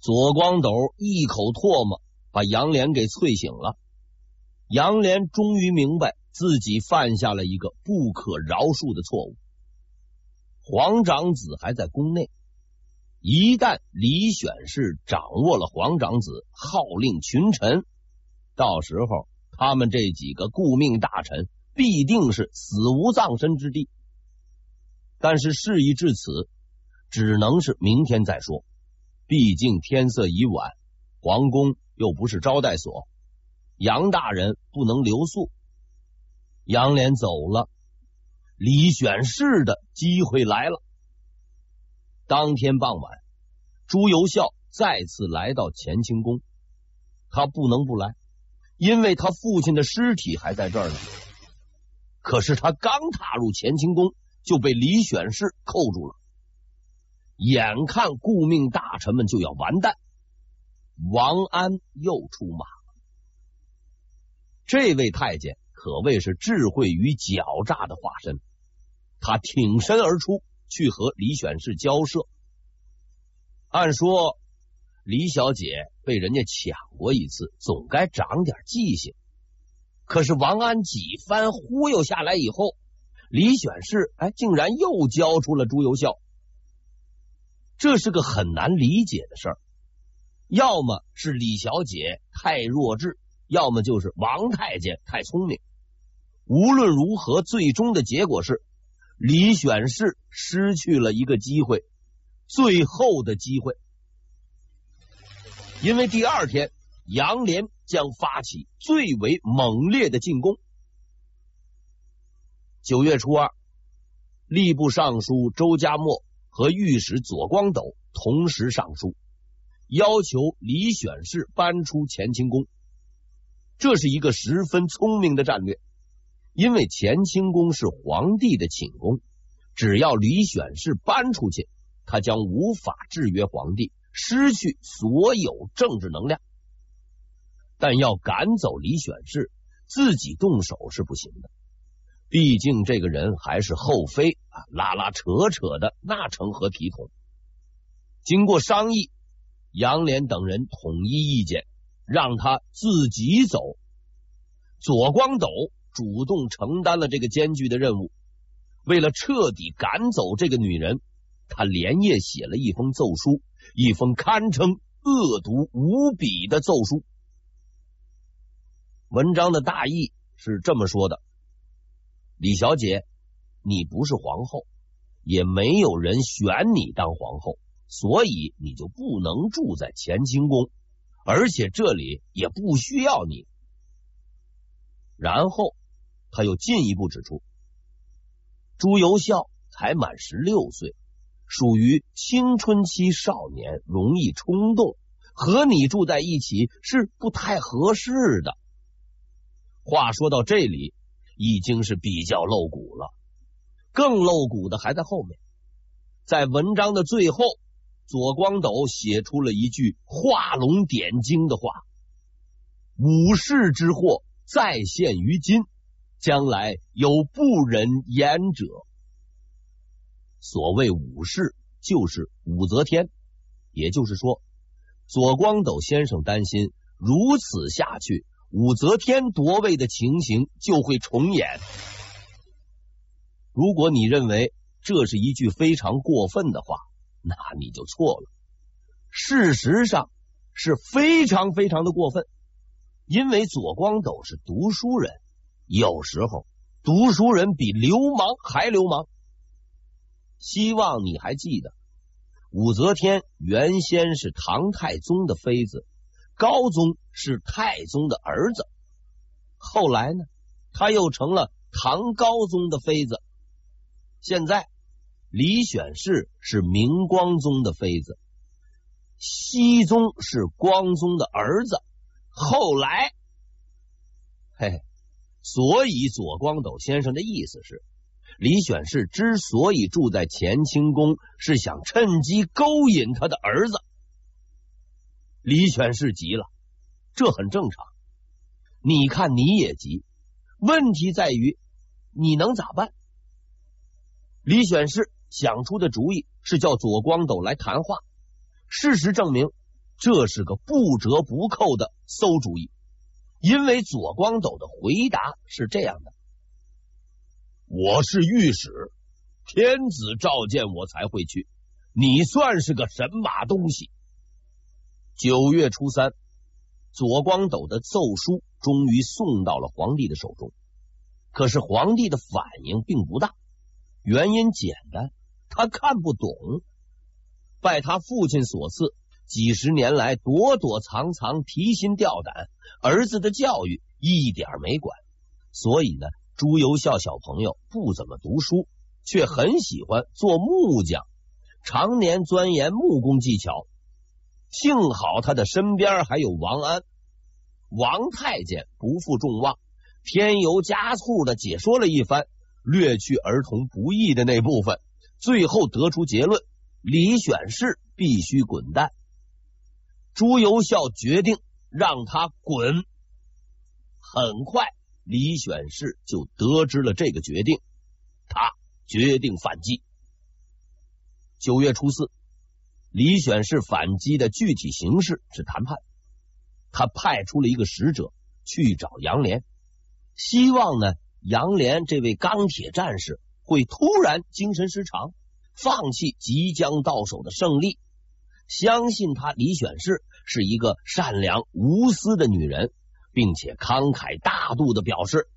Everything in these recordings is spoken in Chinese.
左光斗一口唾沫把杨连给啐醒了。杨连终于明白自己犯下了一个不可饶恕的错误。皇长子还在宫内，一旦李选侍掌握了皇长子，号令群臣，到时候他们这几个顾命大臣必定是死无葬身之地。但是事已至此，只能是明天再说。毕竟天色已晚，皇宫又不是招待所，杨大人不能留宿。杨连走了，李选侍的机会来了。当天傍晚，朱由校再次来到乾清宫，他不能不来，因为他父亲的尸体还在这儿呢。可是他刚踏入乾清宫，就被李选侍扣住了。眼看顾命大臣们就要完蛋，王安又出马了。这位太监可谓是智慧与狡诈的化身，他挺身而出，去和李选侍交涉。按说李小姐被人家抢过一次，总该长点记性。可是王安几番忽悠下来以后，李选侍哎，竟然又交出了朱由校。这是个很难理解的事儿，要么是李小姐太弱智，要么就是王太监太聪明。无论如何，最终的结果是李选侍失去了一个机会，最后的机会。因为第二天杨连将发起最为猛烈的进攻。九月初二，吏部尚书周家默。和御史左光斗同时上书，要求李选侍搬出乾清宫。这是一个十分聪明的战略，因为乾清宫是皇帝的寝宫，只要李选侍搬出去，他将无法制约皇帝，失去所有政治能量。但要赶走李选侍，自己动手是不行的。毕竟这个人还是后妃啊，拉拉扯扯的那成何体统？经过商议，杨连等人统一意见，让他自己走。左光斗主动承担了这个艰巨的任务。为了彻底赶走这个女人，他连夜写了一封奏书，一封堪称恶毒无比的奏书。文章的大意是这么说的。李小姐，你不是皇后，也没有人选你当皇后，所以你就不能住在乾清宫，而且这里也不需要你。然后他又进一步指出，朱由校才满十六岁，属于青春期少年，容易冲动，和你住在一起是不太合适的。话说到这里。已经是比较露骨了，更露骨的还在后面。在文章的最后，左光斗写出了一句画龙点睛的话：“武士之祸再现于今，将来有不忍言者。”所谓武士，就是武则天。也就是说，左光斗先生担心，如此下去。武则天夺位的情形就会重演。如果你认为这是一句非常过分的话，那你就错了。事实上是非常非常的过分，因为左光斗是读书人，有时候读书人比流氓还流氓。希望你还记得，武则天原先是唐太宗的妃子。高宗是太宗的儿子，后来呢，他又成了唐高宗的妃子。现在李选侍是明光宗的妃子，熹宗是光宗的儿子。后来，嘿嘿，所以左光斗先生的意思是，李选侍之所以住在乾清宫，是想趁机勾引他的儿子。李选侍急了，这很正常。你看你也急，问题在于你能咋办？李选侍想出的主意是叫左光斗来谈话。事实证明，这是个不折不扣的馊主意，因为左光斗的回答是这样的：“我是御史，天子召见我才会去，你算是个神马东西？”九月初三，左光斗的奏书终于送到了皇帝的手中，可是皇帝的反应并不大，原因简单，他看不懂。拜他父亲所赐。几十年来躲躲藏藏、提心吊胆，儿子的教育一点没管，所以呢，朱由校小朋友不怎么读书，却很喜欢做木匠，常年钻研木工技巧。幸好他的身边还有王安，王太监不负众望，添油加醋的解说了一番，略去儿童不宜的那部分，最后得出结论：李选侍必须滚蛋。朱由校决定让他滚。很快，李选侍就得知了这个决定，他决定反击。九月初四，李选侍反击的具体形式是谈判。他派出了一个使者去找杨连，希望呢，杨连这位钢铁战士会突然精神失常，放弃即将到手的胜利。相信他李选侍是一个善良无私的女人，并且慷慨大度的表示：“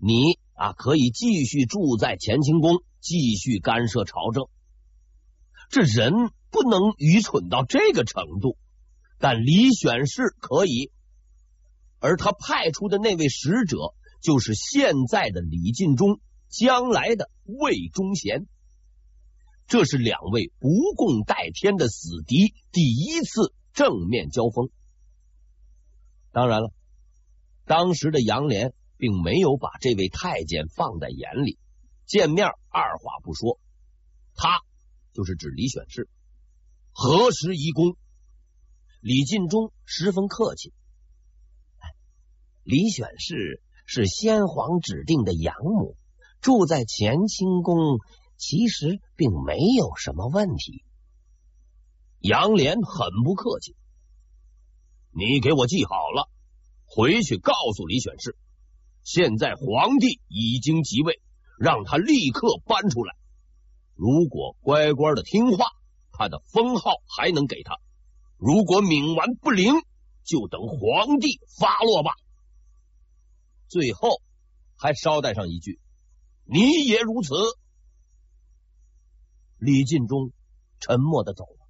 你啊，可以继续住在乾清宫，继续干涉朝政。”这人不能愚蠢到这个程度，但李选侍可以。而他派出的那位使者，就是现在的李进忠，将来的魏忠贤。这是两位不共戴天的死敌第一次正面交锋。当然了，当时的杨连并没有把这位太监放在眼里，见面二话不说，他就是指李选侍，何时移宫？李进忠十分客气，李选侍是先皇指定的养母，住在乾清宫。其实并没有什么问题。杨莲很不客气，你给我记好了，回去告诉李选侍，现在皇帝已经即位，让他立刻搬出来。如果乖乖的听话，他的封号还能给他；如果冥顽不灵，就等皇帝发落吧。最后还捎带上一句：你也如此。李进忠沉默的走了，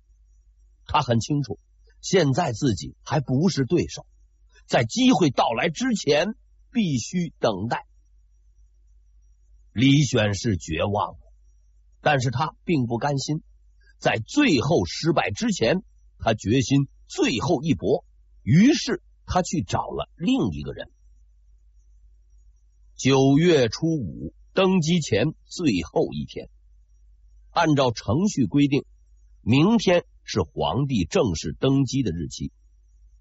他很清楚，现在自己还不是对手，在机会到来之前，必须等待。李选是绝望了，但是他并不甘心，在最后失败之前，他决心最后一搏，于是他去找了另一个人。九月初五，登基前最后一天。按照程序规定，明天是皇帝正式登基的日期，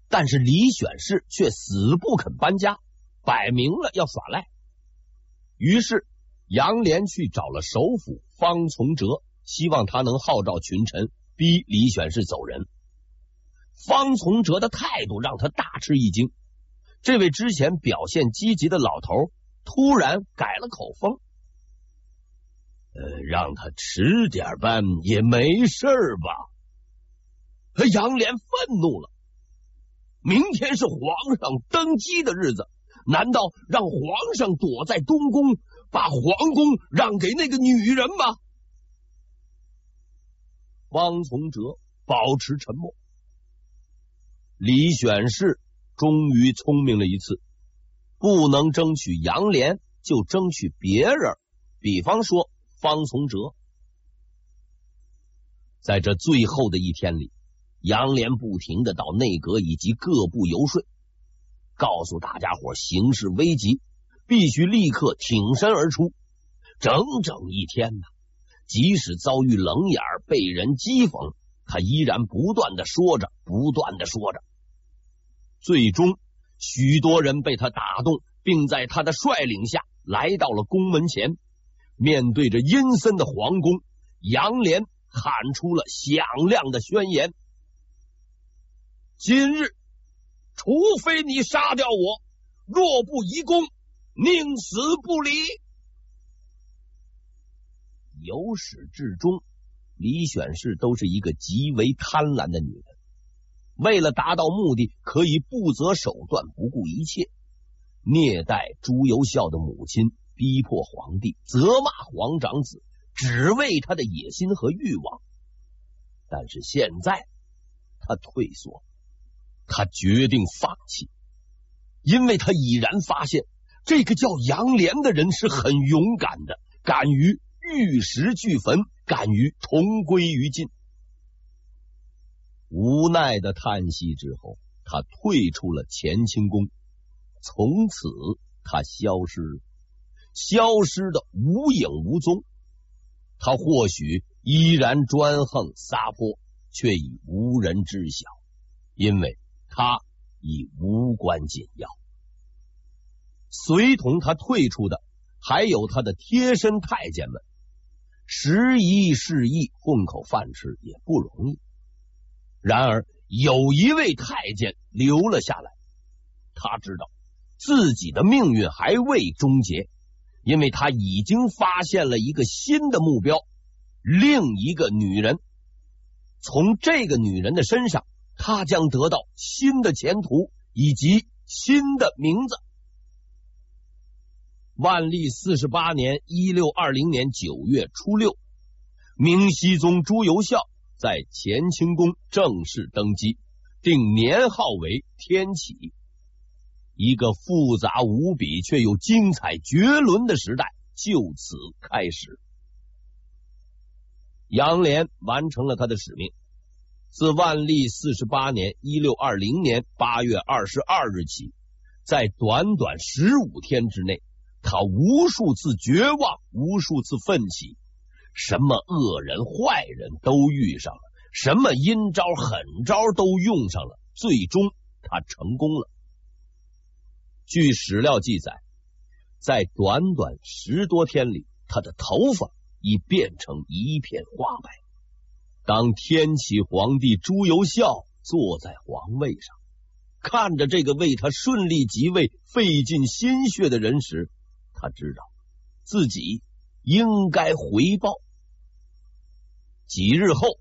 但是李选侍却死不肯搬家，摆明了要耍赖。于是杨连去找了首辅方从哲，希望他能号召群臣，逼李选侍走人。方从哲的态度让他大吃一惊，这位之前表现积极的老头突然改了口风。呃，让他迟点搬也没事吧？杨连愤怒了。明天是皇上登基的日子，难道让皇上躲在东宫，把皇宫让给那个女人吗？方从哲保持沉默。李选侍终于聪明了一次，不能争取杨连，就争取别人，比方说。方从哲在这最后的一天里，杨连不停的到内阁以及各部游说，告诉大家伙形势危急，必须立刻挺身而出。整整一天呐，即使遭遇冷眼，被人讥讽，他依然不断的说着，不断的说着。最终，许多人被他打动，并在他的率领下来到了宫门前。面对着阴森的皇宫，杨连喊出了响亮的宣言：“今日，除非你杀掉我，若不移宫，宁死不离。由始至终，李选侍都是一个极为贪婪的女人。为了达到目的，可以不择手段，不顾一切，虐待朱由校的母亲，逼迫皇帝，责骂皇长子，只为他的野心和欲望。但是现在，他退缩，他决定放弃，因为他已然发现，这个叫杨莲的人是很勇敢的，敢于玉石俱焚，敢于同归于尽。无奈的叹息之后，他退出了乾清宫，从此他消失，消失的无影无踪。他或许依然专横撒泼，却已无人知晓，因为他已无关紧要。随同他退出的，还有他的贴身太监们，时移世易，混口饭吃也不容易。然而，有一位太监留了下来。他知道自己的命运还未终结，因为他已经发现了一个新的目标，另一个女人。从这个女人的身上，他将得到新的前途以及新的名字。万历四十八年（一六二零年）九月初六，明熹宗朱由校。在乾清宫正式登基，定年号为天启，一个复杂无比却又精彩绝伦的时代就此开始。杨涟完成了他的使命，自万历四十八年（一六二零年）八月二十二日起，在短短十五天之内，他无数次绝望，无数次奋起。什么恶人坏人都遇上了，什么阴招狠招都用上了，最终他成功了。据史料记载，在短短十多天里，他的头发已变成一片花白。当天启皇帝朱由校坐在皇位上，看着这个为他顺利即位费尽心血的人时，他知道自己应该回报。几日后，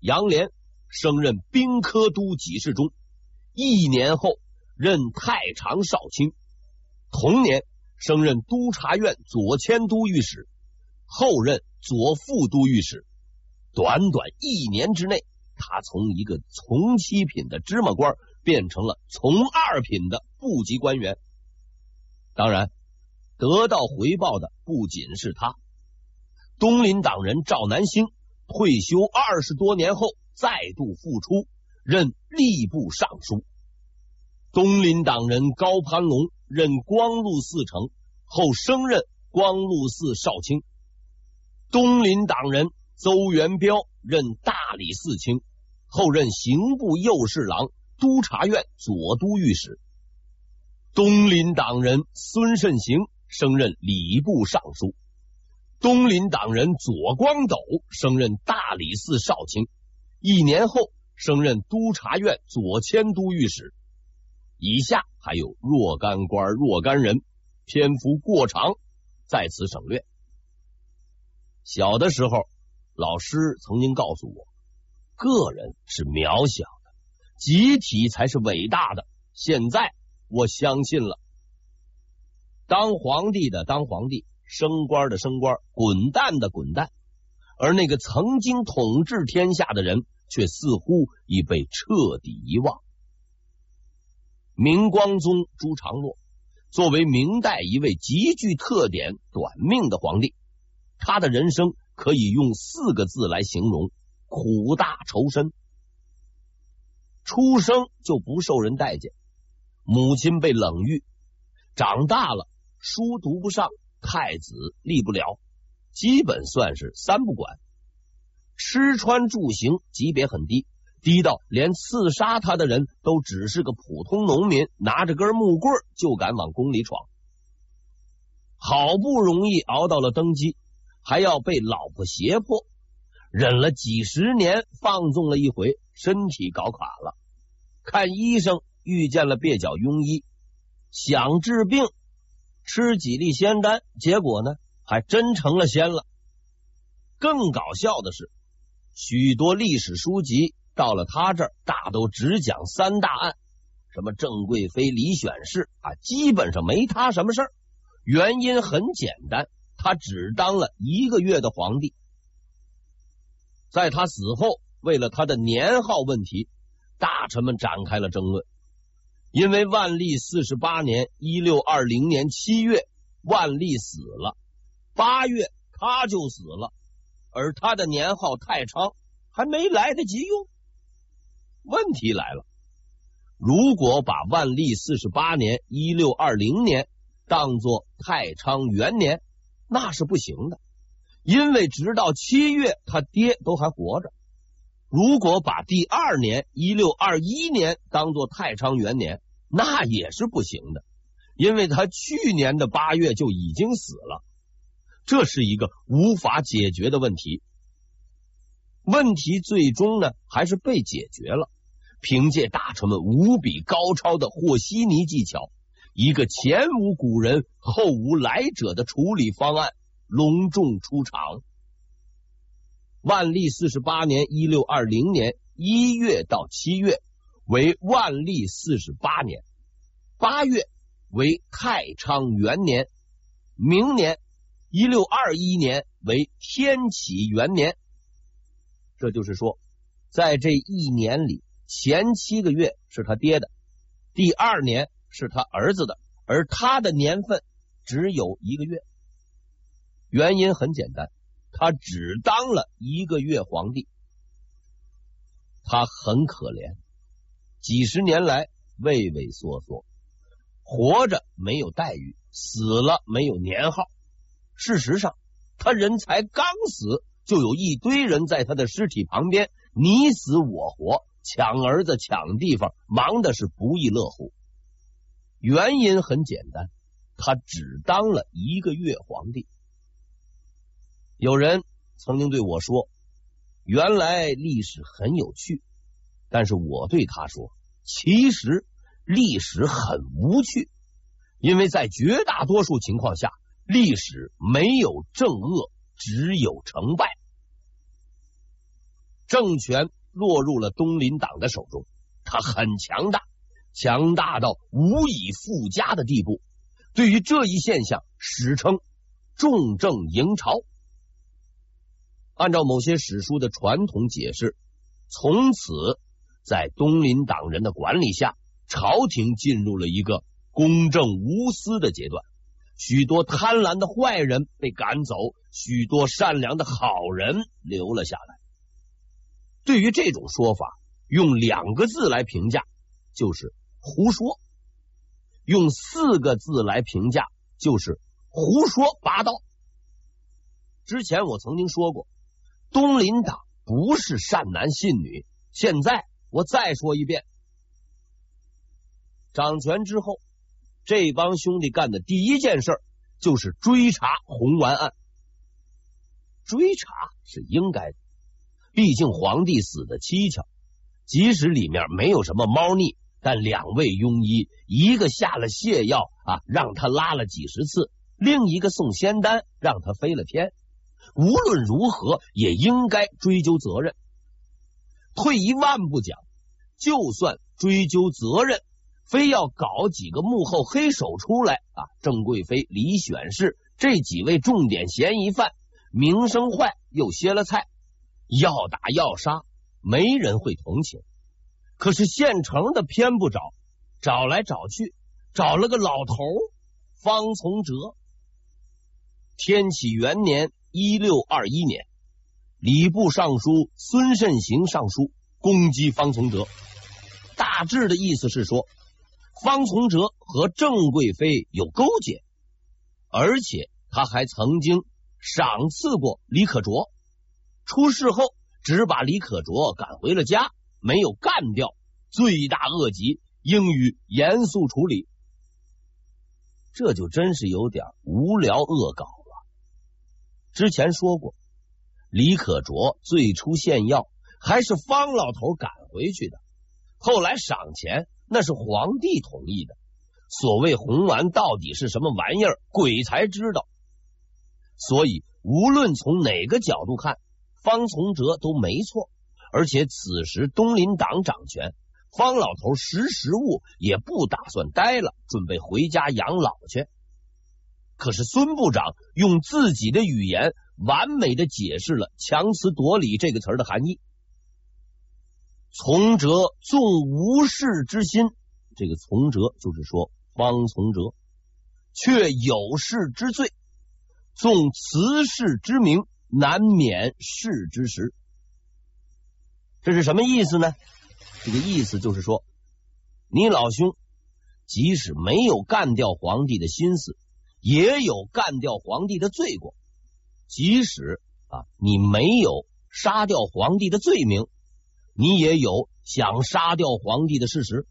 杨连升任兵科都给事中，一年后任太常少卿，同年升任督察院左迁都御史，后任左副都御史。短短一年之内，他从一个从七品的芝麻官变成了从二品的部级官员。当然，得到回报的不仅是他，东林党人赵南星。退休二十多年后，再度复出，任吏部尚书。东林党人高攀龙任光禄寺丞，后升任光禄寺少卿。东林党人邹元标任大理寺卿，后任刑部右侍郎、督察院左都御史。东林党人孙慎行升任礼部尚书。东林党人左光斗升任大理寺少卿，一年后升任督察院左迁都御史。以下还有若干官若干人，篇幅过长，在此省略。小的时候，老师曾经告诉我，个人是渺小的，集体才是伟大的。现在我相信了，当皇帝的当皇帝。升官的升官，滚蛋的滚蛋，而那个曾经统治天下的人，却似乎已被彻底遗忘。明光宗朱常洛作为明代一位极具特点、短命的皇帝，他的人生可以用四个字来形容：苦大仇深。出生就不受人待见，母亲被冷遇，长大了书读不上。太子立不了，基本算是三不管。吃穿住行级别很低，低到连刺杀他的人都只是个普通农民，拿着根木棍就敢往宫里闯。好不容易熬到了登基，还要被老婆胁迫，忍了几十年，放纵了一回，身体搞垮了。看医生遇见了蹩脚庸医，想治病吃几粒仙丹，结果呢还真成了仙了。更搞笑的是，许多历史书籍到了他这儿，大都只讲三大案，什么郑贵妃、李选侍啊，基本上没他什么事儿。原因很简单，他只当了一个月的皇帝。在他死后，为了他的年号问题，大臣们展开了争论。因为万历四十八年（一六二零年七月），万历死了，八月他就死了，而他的年号太昌还没来得及用。问题来了，如果把万历四十八年（一六二零年）当作太昌元年，那是不行的，因为直到七月，他爹都还活着。如果把第二年一六二一年当做太昌元年，那也是不行的，因为他去年的八月就已经死了。这是一个无法解决的问题。问题最终呢，还是被解决了。凭借大臣们无比高超的和稀泥技巧，一个前无古人后无来者的处理方案隆重出场。万历四十八年（一六二零年）一月到七月为万历四十八年，八月为太昌元年，明年一六二一年为天启元年。这就是说，在这一年里，前七个月是他爹的，第二年是他儿子的，而他的年份只有一个月。原因很简单。他只当了一个月皇帝，他很可怜，几十年来畏畏缩缩，活着没有待遇，死了没有年号。事实上，他人才刚死，就有一堆人在他的尸体旁边你死我活，抢儿子抢地方，忙的是不亦乐乎。原因很简单，他只当了一个月皇帝。有人曾经对我说：“原来历史很有趣。”但是我对他说：“其实历史很无趣，因为在绝大多数情况下，历史没有正恶，只有成败。政权落入了东林党的手中，他很强大，强大到无以复加的地步。对于这一现象，史称重政营朝。”按照某些史书的传统解释，从此在东林党人的管理下，朝廷进入了一个公正无私的阶段。许多贪婪的坏人被赶走，许多善良的好人留了下来。对于这种说法，用两个字来评价，就是胡说；用四个字来评价，就是胡说八道。之前我曾经说过。东林党不是善男信女，现在我再说一遍。掌权之后，这帮兄弟干的第一件事就是追查红丸案。追查是应该的，毕竟皇帝死的蹊跷，即使里面没有什么猫腻，但两位庸医，一个下了泻药啊，让他拉了几十次；另一个送仙丹，让他飞了天。无论如何，也应该追究责任。退一万步讲，就算追究责任，非要搞几个幕后黑手出来啊，郑贵妃、李选侍这几位重点嫌疑犯，名声坏又歇了菜，要打要杀，没人会同情。可是现成的偏不找，找来找去，找了个老头方从哲。天启元年。一六二一年，礼部尚书孙慎行上书攻击方从哲，大致的意思是说，方从哲和郑贵妃有勾结，而且他还曾经赏赐过李可灼。出事后，只把李可灼赶回了家，没有干掉，罪大恶极，应予严肃处理。这就真是有点无聊恶搞。之前说过，李可灼最初献药还是方老头赶回去的。后来赏钱那是皇帝同意的。所谓红丸到底是什么玩意儿，鬼才知道。所以无论从哪个角度看，方从哲都没错。而且此时东林党掌权，方老头识时务，也不打算待了，准备回家养老去。可是孙部长用自己的语言完美的解释了“强词夺理”这个词儿的含义。从哲纵无事之心，这个从哲就是说方从哲，却有事之罪，纵辞世之名，难免事之实。这是什么意思呢？这个意思就是说，你老兄即使没有干掉皇帝的心思，也有干掉皇帝的罪过；即使啊，你没有杀掉皇帝的罪名，你也有想杀掉皇帝的事实。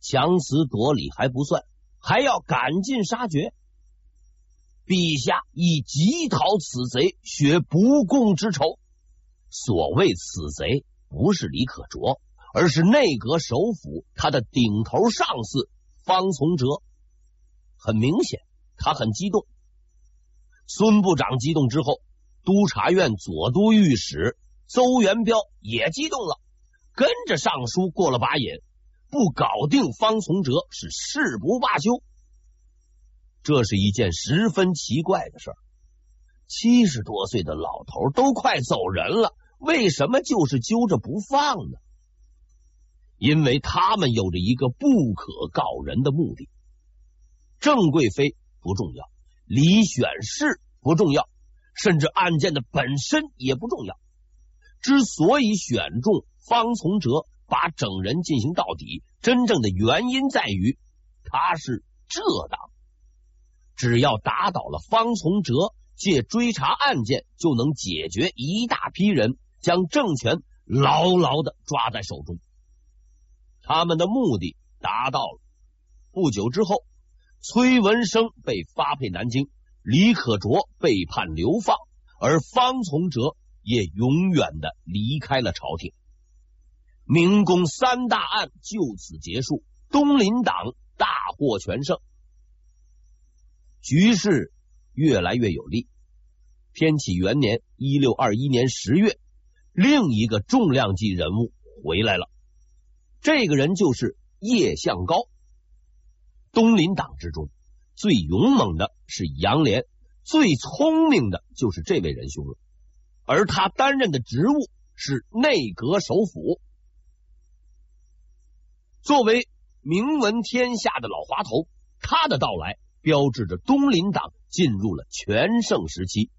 强词夺理还不算，还要赶尽杀绝。陛下以急讨此贼，雪不共之仇。所谓此贼，不是李可灼，而是内阁首辅他的顶头上司方从哲。很明显，他很激动。孙部长激动之后，督察院左都御史邹元彪也激动了，跟着上书过了把瘾，不搞定方从哲是誓不罢休。这是一件十分奇怪的事儿。七十多岁的老头都快走人了。为什么就是揪着不放呢？因为他们有着一个不可告人的目的。郑贵妃不重要，李选侍不重要，甚至案件的本身也不重要。之所以选中方从哲，把整人进行到底，真正的原因在于他是浙党。只要打倒了方从哲，借追查案件就能解决一大批人。将政权牢牢的抓在手中，他们的目的达到了。不久之后，崔文生被发配南京，李可灼被判流放，而方从哲也永远的离开了朝廷。明宫三大案就此结束，东林党大获全胜，局势越来越有利。天启元年（一六二一年）十月。另一个重量级人物回来了，这个人就是叶向高。东林党之中最勇猛的是杨连，最聪明的就是这位仁兄了。而他担任的职务是内阁首辅。作为名闻天下的老滑头，他的到来标志着东林党进入了全盛时期，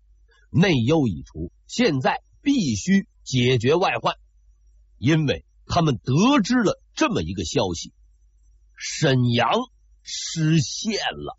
内忧已除，现在必须。解决外患，因为他们得知了这么一个消息：沈阳失陷了。